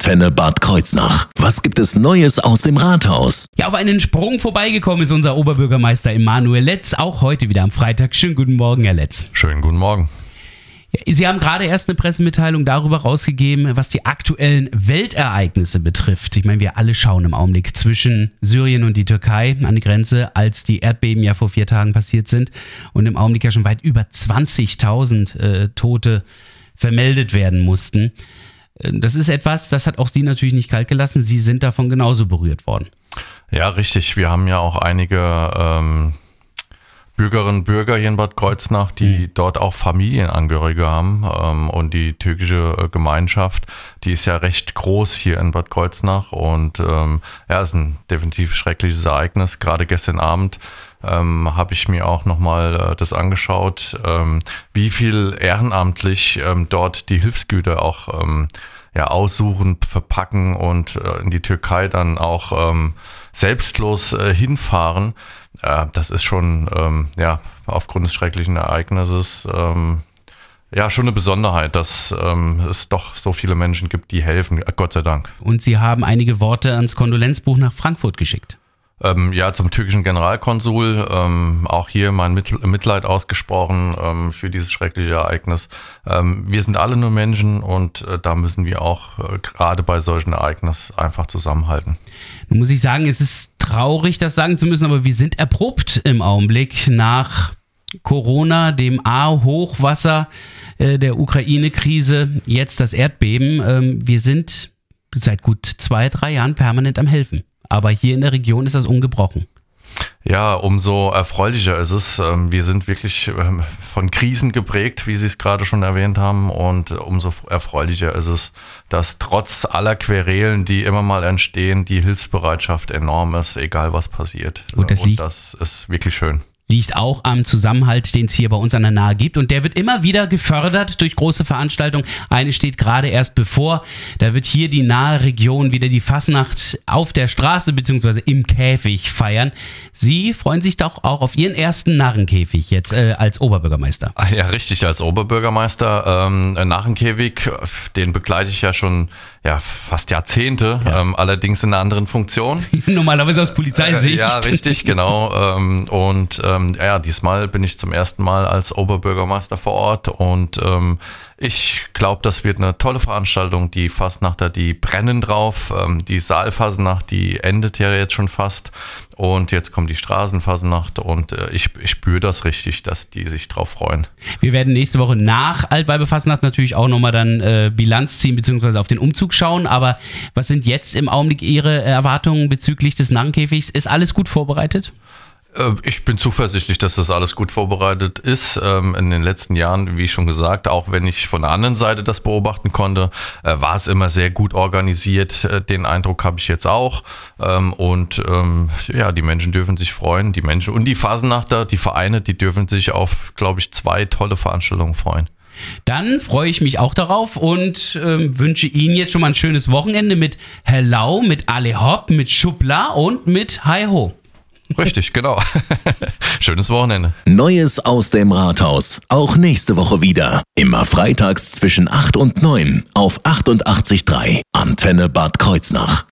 Antenne Bad Kreuznach. Was gibt es Neues aus dem Rathaus? Ja, auf einen Sprung vorbeigekommen ist unser Oberbürgermeister Emanuel Letz, auch heute wieder am Freitag. Schönen guten Morgen, Herr Letz. Schönen guten Morgen. Sie haben gerade erst eine Pressemitteilung darüber rausgegeben, was die aktuellen Weltereignisse betrifft. Ich meine, wir alle schauen im Augenblick zwischen Syrien und die Türkei an die Grenze, als die Erdbeben ja vor vier Tagen passiert sind und im Augenblick ja schon weit über 20.000 äh, Tote vermeldet werden mussten. Das ist etwas, das hat auch Sie natürlich nicht kalt gelassen. Sie sind davon genauso berührt worden. Ja, richtig. Wir haben ja auch einige ähm, Bürgerinnen und Bürger hier in Bad Kreuznach, die mhm. dort auch Familienangehörige haben. Ähm, und die türkische äh, Gemeinschaft, die ist ja recht groß hier in Bad Kreuznach. Und ähm, ja, ist ein definitiv schreckliches Ereignis. Gerade gestern Abend ähm, habe ich mir auch nochmal äh, das angeschaut, ähm, wie viel ehrenamtlich ähm, dort die Hilfsgüter auch ähm, ja, aussuchen, verpacken und äh, in die Türkei dann auch ähm, selbstlos äh, hinfahren. Äh, das ist schon, ähm, ja, aufgrund des schrecklichen Ereignisses, ähm, ja, schon eine Besonderheit, dass ähm, es doch so viele Menschen gibt, die helfen, Gott sei Dank. Und Sie haben einige Worte ans Kondolenzbuch nach Frankfurt geschickt. Ähm, ja, zum türkischen Generalkonsul. Ähm, auch hier mein Mitleid ausgesprochen ähm, für dieses schreckliche Ereignis. Ähm, wir sind alle nur Menschen und äh, da müssen wir auch äh, gerade bei solchen Ereignissen einfach zusammenhalten. Nun muss ich sagen, es ist traurig, das sagen zu müssen, aber wir sind erprobt im Augenblick nach Corona, dem A-Hochwasser äh, der Ukraine-Krise, jetzt das Erdbeben. Ähm, wir sind seit gut zwei, drei Jahren permanent am Helfen. Aber hier in der Region ist das ungebrochen. Ja, umso erfreulicher ist es. Ähm, wir sind wirklich ähm, von Krisen geprägt, wie Sie es gerade schon erwähnt haben. Und umso erfreulicher ist es, dass trotz aller Querelen, die immer mal entstehen, die Hilfsbereitschaft enorm ist, egal was passiert. Und das, Und das ist wirklich schön liegt auch am Zusammenhalt, den es hier bei uns an der Nahe gibt. Und der wird immer wieder gefördert durch große Veranstaltungen. Eine steht gerade erst bevor. Da wird hier die nahe Region wieder die Fasnacht auf der Straße bzw. im Käfig feiern. Sie freuen sich doch auch auf Ihren ersten Narrenkäfig jetzt äh, als Oberbürgermeister. Ja, richtig, als Oberbürgermeister. Ähm, Narrenkäfig, den begleite ich ja schon ja, fast Jahrzehnte, ja. Ähm, allerdings in einer anderen Funktion. Normalerweise aus Polizeisicht. Äh, ja, richtig, genau. ähm, und ähm, ja, diesmal bin ich zum ersten Mal als Oberbürgermeister vor Ort und ähm, ich glaube, das wird eine tolle Veranstaltung. Die Fastnachter, die brennen drauf. Ähm, die Saalfasnacht, die endet ja jetzt schon fast. Und jetzt kommt die Straßenfasnacht und äh, ich, ich spüre das richtig, dass die sich drauf freuen. Wir werden nächste Woche nach Altweibefasnacht natürlich auch nochmal dann äh, Bilanz ziehen bzw. auf den Umzug schauen. Aber was sind jetzt im Augenblick Ihre Erwartungen bezüglich des Narrenkäfigs? Ist alles gut vorbereitet? Äh, ich bin zuversichtlich, dass das alles gut vorbereitet ist. Ähm, in den letzten Jahren, wie schon gesagt, auch wenn ich von der anderen Seite das beobachten konnte, äh, war es immer sehr gut organisiert. Äh, den Eindruck habe ich jetzt auch. Ähm, und ähm, ja, die Menschen dürfen sich freuen. Die Menschen und die Phasennachter, die Vereine, die dürfen sich auf, glaube ich, zwei tolle Veranstaltungen freuen. Dann freue ich mich auch darauf und äh, wünsche Ihnen jetzt schon mal ein schönes Wochenende mit Hello, mit Ale Hopp, mit Schubla und mit Hi Ho. Richtig, genau. Schönes Wochenende. Neues aus dem Rathaus. Auch nächste Woche wieder. Immer freitags zwischen 8 und 9 auf 88.3 Antenne Bad Kreuznach.